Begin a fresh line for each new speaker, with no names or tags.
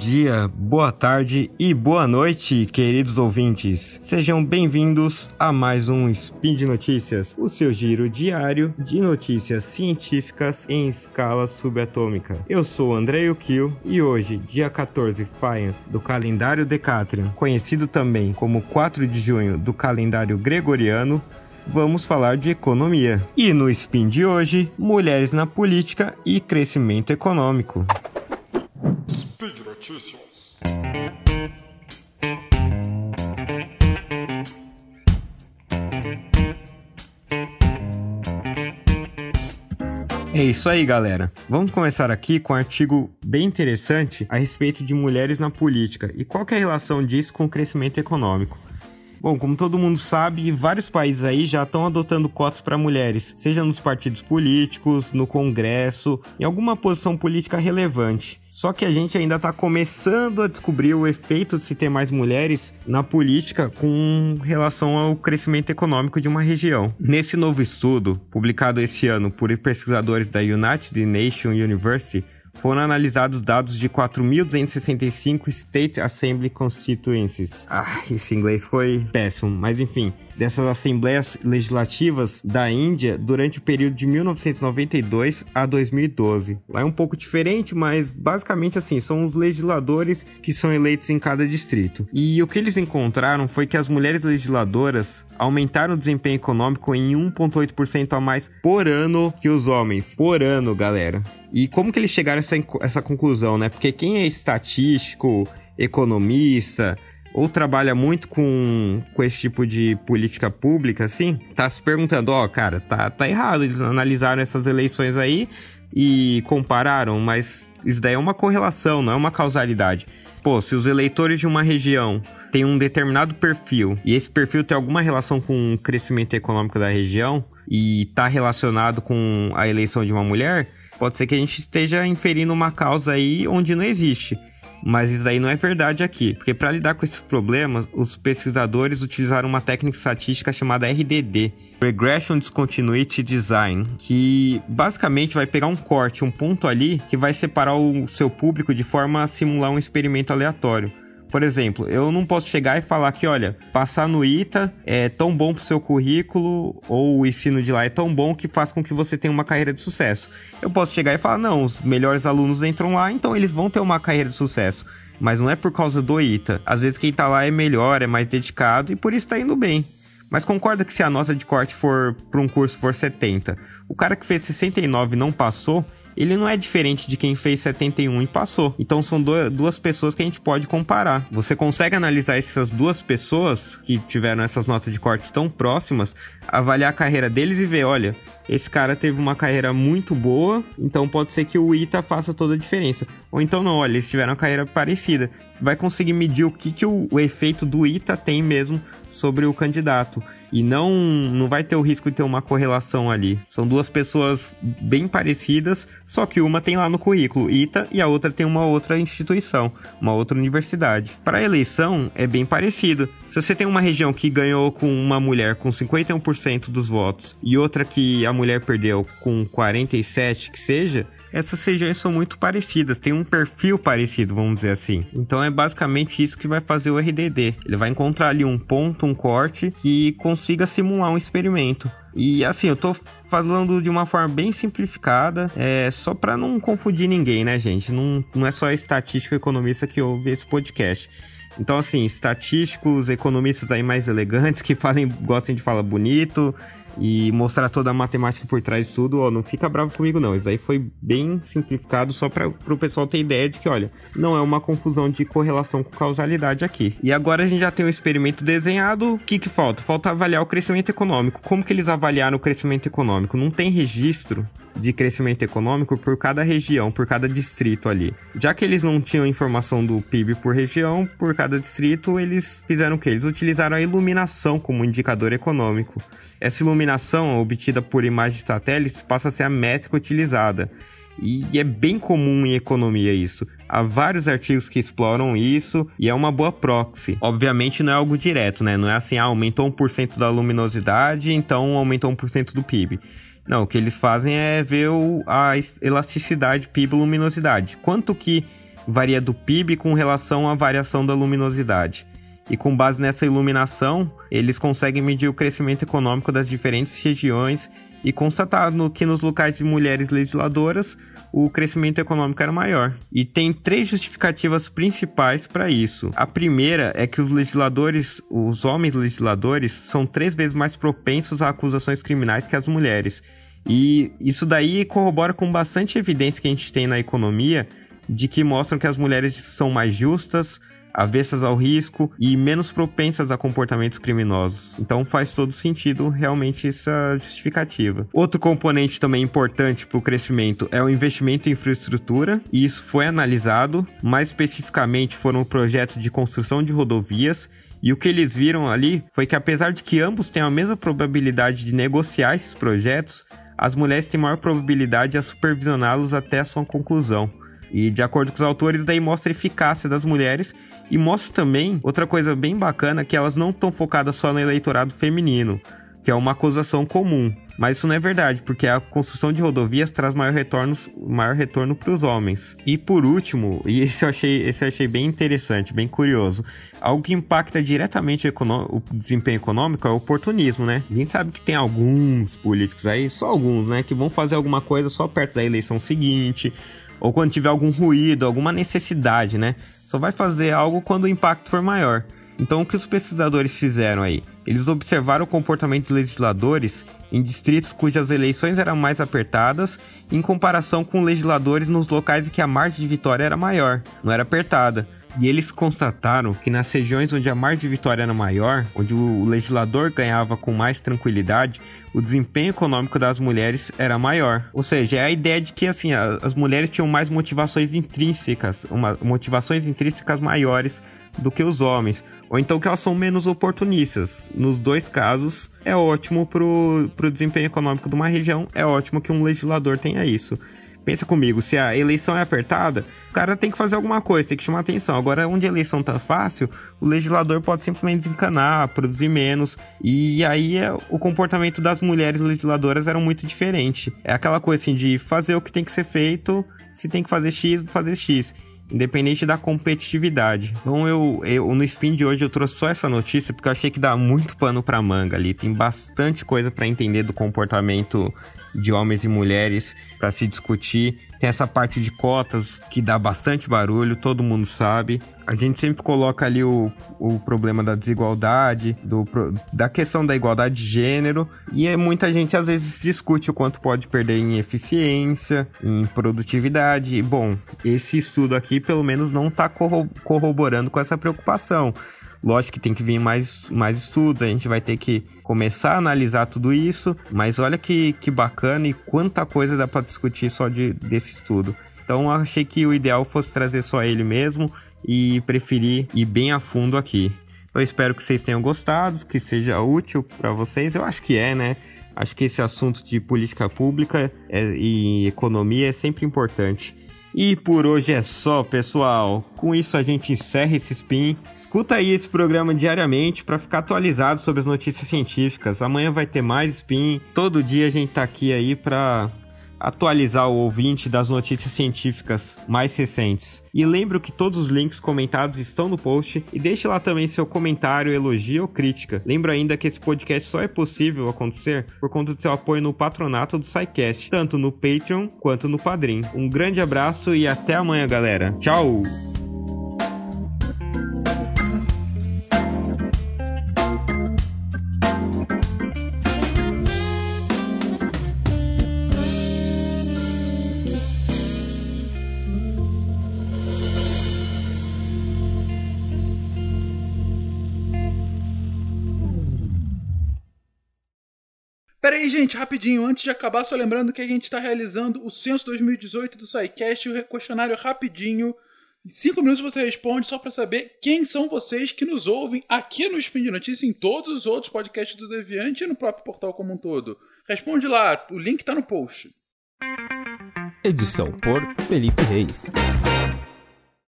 dia, boa tarde e boa noite, queridos ouvintes. Sejam bem-vindos a mais um Spin de Notícias, o seu giro diário de notícias científicas em escala subatômica. Eu sou André Yukio e hoje, dia 14 Faian do calendário Decatrian, conhecido também como 4 de junho do calendário gregoriano, vamos falar de economia. E no Spin de hoje, mulheres na política e crescimento econômico.
Notícias.
É isso aí, galera. Vamos começar aqui com um artigo bem interessante a respeito de mulheres na política e qual é a relação disso com o crescimento econômico. Bom, como todo mundo sabe, vários países aí já estão adotando cotas para mulheres, seja nos partidos políticos, no Congresso, em alguma posição política relevante. Só que a gente ainda está começando a descobrir o efeito de se ter mais mulheres na política com relação ao crescimento econômico de uma região. Nesse novo estudo, publicado esse ano por pesquisadores da United Nations University, foram analisados dados de 4.265 State Assembly Constituencies. Ah, esse inglês foi péssimo, mas enfim, dessas assembleias legislativas da Índia durante o período de 1992 a 2012. Lá é um pouco diferente, mas basicamente assim, são os legisladores que são eleitos em cada distrito. E o que eles encontraram foi que as mulheres legisladoras aumentaram o desempenho econômico em 1,8% a mais por ano que os homens. Por ano, galera. E como que eles chegaram a essa, essa conclusão, né? Porque quem é estatístico, economista, ou trabalha muito com, com esse tipo de política pública, assim, tá se perguntando, ó, oh, cara, tá, tá errado. Eles analisaram essas eleições aí e compararam, mas isso daí é uma correlação, não é uma causalidade. Pô, se os eleitores de uma região têm um determinado perfil e esse perfil tem alguma relação com o crescimento econômico da região e tá relacionado com a eleição de uma mulher, Pode ser que a gente esteja inferindo uma causa aí onde não existe. Mas isso aí não é verdade aqui, porque para lidar com esses problemas, os pesquisadores utilizaram uma técnica estatística chamada RDD, Regression Discontinuity Design, que basicamente vai pegar um corte, um ponto ali, que vai separar o seu público de forma a simular um experimento aleatório. Por exemplo, eu não posso chegar e falar que, olha, passar no ITA é tão bom pro seu currículo ou o ensino de lá é tão bom que faz com que você tenha uma carreira de sucesso. Eu posso chegar e falar, não, os melhores alunos entram lá, então eles vão ter uma carreira de sucesso. Mas não é por causa do ITA. Às vezes quem tá lá é melhor, é mais dedicado e por isso tá indo bem. Mas concorda que se a nota de corte for para um curso for 70, o cara que fez 69 não passou, ele não é diferente de quem fez 71 e passou. Então são duas pessoas que a gente pode comparar. Você consegue analisar essas duas pessoas que tiveram essas notas de cortes tão próximas, avaliar a carreira deles e ver, olha, esse cara teve uma carreira muito boa, então pode ser que o ITA faça toda a diferença. Ou então não, olha, eles tiveram uma carreira parecida. Você vai conseguir medir o que, que o, o efeito do ITA tem mesmo sobre o candidato. E não, não vai ter o risco de ter uma correlação ali. São duas pessoas bem parecidas, só que uma tem lá no currículo ITA e a outra tem uma outra instituição, uma outra universidade. Para a eleição é bem parecido. Se você tem uma região que ganhou com uma mulher com 51% dos votos e outra que a mulher perdeu com 47, que seja, essas regiões são muito parecidas, tem um perfil parecido, vamos dizer assim. Então é basicamente isso que vai fazer o RDD. Ele vai encontrar ali um ponto, um corte que consiga simular um experimento. E assim, eu tô falando de uma forma bem simplificada, é só para não confundir ninguém, né, gente? Não, não é só estatístico economista que ouve esse podcast. Então, assim, estatísticos, economistas aí mais elegantes que falem, gostem de falar bonito, e mostrar toda a matemática por trás de tudo, ó, não fica bravo comigo não. Isso aí foi bem simplificado só para o pessoal ter ideia de que, olha, não é uma confusão de correlação com causalidade aqui. E agora a gente já tem o um experimento desenhado. O que que falta? Falta avaliar o crescimento econômico. Como que eles avaliaram o crescimento econômico? Não tem registro de crescimento econômico por cada região, por cada distrito ali. Já que eles não tinham informação do PIB por região, por cada distrito, eles fizeram o que? Eles utilizaram a iluminação como indicador econômico. Essa iluminação, obtida por imagens satélites, passa a ser a métrica utilizada. E é bem comum em economia isso. Há vários artigos que exploram isso e é uma boa proxy. Obviamente não é algo direto, né? Não é assim, ah, aumentou 1% da luminosidade, então aumentou 1% do PIB. Não, o que eles fazem é ver o, a elasticidade PIB luminosidade. Quanto que varia do PIB com relação à variação da luminosidade. E com base nessa iluminação, eles conseguem medir o crescimento econômico das diferentes regiões e constatar no, que nos locais de mulheres legisladoras o crescimento econômico era maior. E tem três justificativas principais para isso. A primeira é que os legisladores, os homens legisladores, são três vezes mais propensos a acusações criminais que as mulheres. E isso daí corrobora com bastante evidência que a gente tem na economia de que mostram que as mulheres são mais justas, avessas ao risco e menos propensas a comportamentos criminosos. Então faz todo sentido realmente essa justificativa. Outro componente também importante para o crescimento é o investimento em infraestrutura, e isso foi analisado. Mais especificamente, foram projetos de construção de rodovias e o que eles viram ali foi que, apesar de que ambos têm a mesma probabilidade de negociar esses projetos, as mulheres têm maior probabilidade de supervisioná-los até a sua conclusão. E de acordo com os autores, daí mostra a eficácia das mulheres e mostra também outra coisa bem bacana que elas não estão focadas só no eleitorado feminino, que é uma acusação comum. Mas isso não é verdade, porque a construção de rodovias traz maior retorno, maior retorno para os homens. E por último, e esse eu, achei, esse eu achei bem interessante, bem curioso, algo que impacta diretamente o desempenho econômico é o oportunismo, né? A gente sabe que tem alguns políticos aí, só alguns, né, que vão fazer alguma coisa só perto da eleição seguinte, ou quando tiver algum ruído, alguma necessidade, né? Só vai fazer algo quando o impacto for maior. Então, o que os pesquisadores fizeram aí? Eles observaram o comportamento de legisladores em distritos cujas eleições eram mais apertadas, em comparação com legisladores nos locais em que a margem de vitória era maior, não era apertada. E eles constataram que nas regiões onde a margem de vitória era maior, onde o legislador ganhava com mais tranquilidade, o desempenho econômico das mulheres era maior. Ou seja, é a ideia de que assim, as mulheres tinham mais motivações intrínsecas, uma, motivações intrínsecas maiores do que os homens. Ou então que elas são menos oportunistas. Nos dois casos, é ótimo para o desempenho econômico de uma região, é ótimo que um legislador tenha isso. Pensa comigo, se a eleição é apertada, o cara tem que fazer alguma coisa, tem que chamar atenção. Agora, onde a eleição tá fácil, o legislador pode simplesmente desencanar, produzir menos. E aí é, o comportamento das mulheres legisladoras era muito diferente. É aquela coisa assim de fazer o que tem que ser feito, se tem que fazer X, fazer X independente da competitividade. Então eu, eu no spin de hoje eu trouxe só essa notícia porque eu achei que dá muito pano para manga ali, tem bastante coisa para entender do comportamento de homens e mulheres para se discutir. Tem essa parte de cotas que dá bastante barulho, todo mundo sabe. A gente sempre coloca ali o, o problema da desigualdade, do, da questão da igualdade de gênero, e é, muita gente às vezes discute o quanto pode perder em eficiência, em produtividade. Bom, esse estudo aqui pelo menos não está corroborando com essa preocupação. Lógico que tem que vir mais, mais estudos, a gente vai ter que começar a analisar tudo isso, mas olha que, que bacana e quanta coisa dá para discutir só de, desse estudo. Então eu achei que o ideal fosse trazer só ele mesmo e preferi ir bem a fundo aqui. Eu espero que vocês tenham gostado, que seja útil para vocês. Eu acho que é, né? Acho que esse assunto de política pública é, e economia é sempre importante. E por hoje é só, pessoal. Com isso a gente encerra esse spin. Escuta aí esse programa diariamente para ficar atualizado sobre as notícias científicas. Amanhã vai ter mais spin. Todo dia a gente tá aqui aí para atualizar o ouvinte das notícias científicas mais recentes. E lembro que todos os links comentados estão no post e deixe lá também seu comentário, elogio ou crítica. Lembro ainda que esse podcast só é possível acontecer por conta do seu apoio no patronato do SciCast, tanto no Patreon quanto no Padrim. Um grande abraço e até amanhã, galera. Tchau!
Pera aí, gente, rapidinho, antes de acabar, só lembrando que a gente está realizando o censo 2018 do SciCast, o questionário rapidinho. Em cinco minutos você responde só para saber quem são vocês que nos ouvem aqui no Spin de Notícia, em todos os outros podcasts do Deviante e no próprio portal como um todo. Responde lá, o link está no post.
Edição por Felipe Reis.